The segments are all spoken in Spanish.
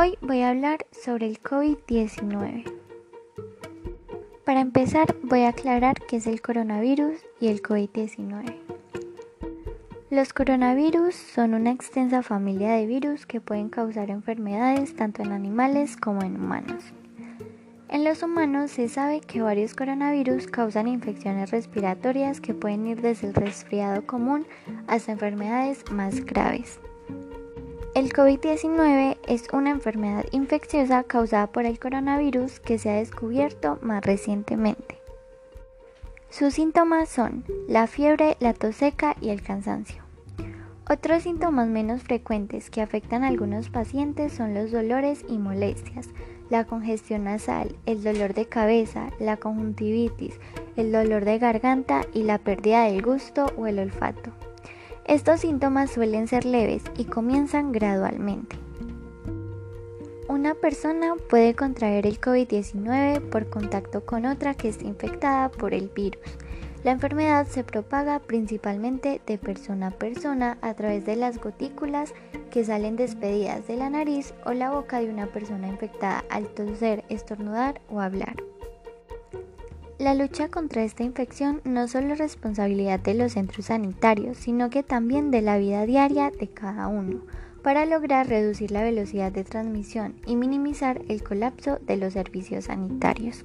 Hoy voy a hablar sobre el COVID-19. Para empezar, voy a aclarar qué es el coronavirus y el COVID-19. Los coronavirus son una extensa familia de virus que pueden causar enfermedades tanto en animales como en humanos. En los humanos se sabe que varios coronavirus causan infecciones respiratorias que pueden ir desde el resfriado común hasta enfermedades más graves. El COVID-19 es una enfermedad infecciosa causada por el coronavirus que se ha descubierto más recientemente. Sus síntomas son la fiebre, la tos seca y el cansancio. Otros síntomas menos frecuentes que afectan a algunos pacientes son los dolores y molestias, la congestión nasal, el dolor de cabeza, la conjuntivitis, el dolor de garganta y la pérdida del gusto o el olfato. Estos síntomas suelen ser leves y comienzan gradualmente. Una persona puede contraer el COVID-19 por contacto con otra que esté infectada por el virus la enfermedad se propaga principalmente de persona a persona a través de las gotículas que salen despedidas de la nariz o la boca de una persona infectada al toser, estornudar o hablar. La lucha contra esta infección no solo es responsabilidad de los centros sanitarios, sino que también de la vida diaria de cada uno, para lograr reducir la velocidad de transmisión y minimizar el colapso de los servicios sanitarios.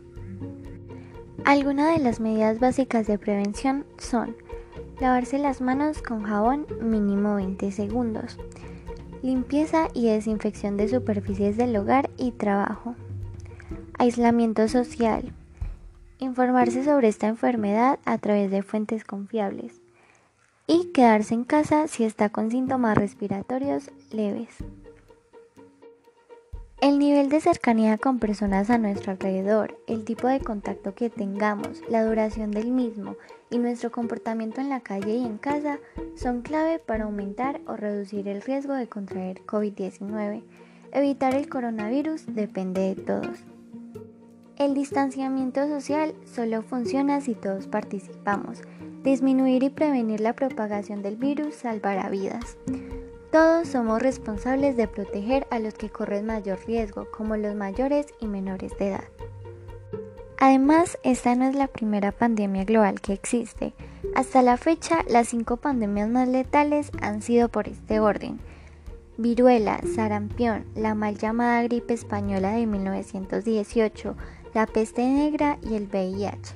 Algunas de las medidas básicas de prevención son lavarse las manos con jabón mínimo 20 segundos, limpieza y desinfección de superficies del hogar y trabajo, aislamiento social, informarse sobre esta enfermedad a través de fuentes confiables y quedarse en casa si está con síntomas respiratorios leves. El nivel de cercanía con personas a nuestro alrededor, el tipo de contacto que tengamos, la duración del mismo y nuestro comportamiento en la calle y en casa son clave para aumentar o reducir el riesgo de contraer COVID-19. Evitar el coronavirus depende de todos. El distanciamiento social solo funciona si todos participamos. Disminuir y prevenir la propagación del virus salvará vidas. Todos somos responsables de proteger a los que corren mayor riesgo, como los mayores y menores de edad. Además, esta no es la primera pandemia global que existe. Hasta la fecha, las cinco pandemias más letales han sido por este orden. Viruela, sarampión, la mal llamada gripe española de 1918, la peste negra y el VIH.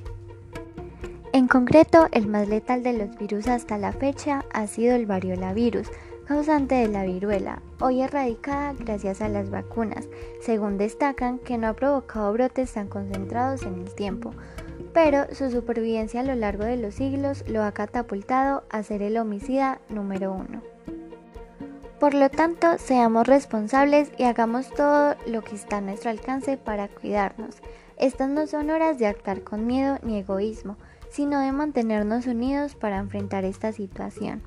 En concreto, el más letal de los virus hasta la fecha ha sido el variola virus, causante de la viruela, hoy erradicada gracias a las vacunas, según destacan que no ha provocado brotes tan concentrados en el tiempo, pero su supervivencia a lo largo de los siglos lo ha catapultado a ser el homicida número uno. Por lo tanto, seamos responsables y hagamos todo lo que está a nuestro alcance para cuidarnos. Estas no son horas de actuar con miedo ni egoísmo, sino de mantenernos unidos para enfrentar esta situación.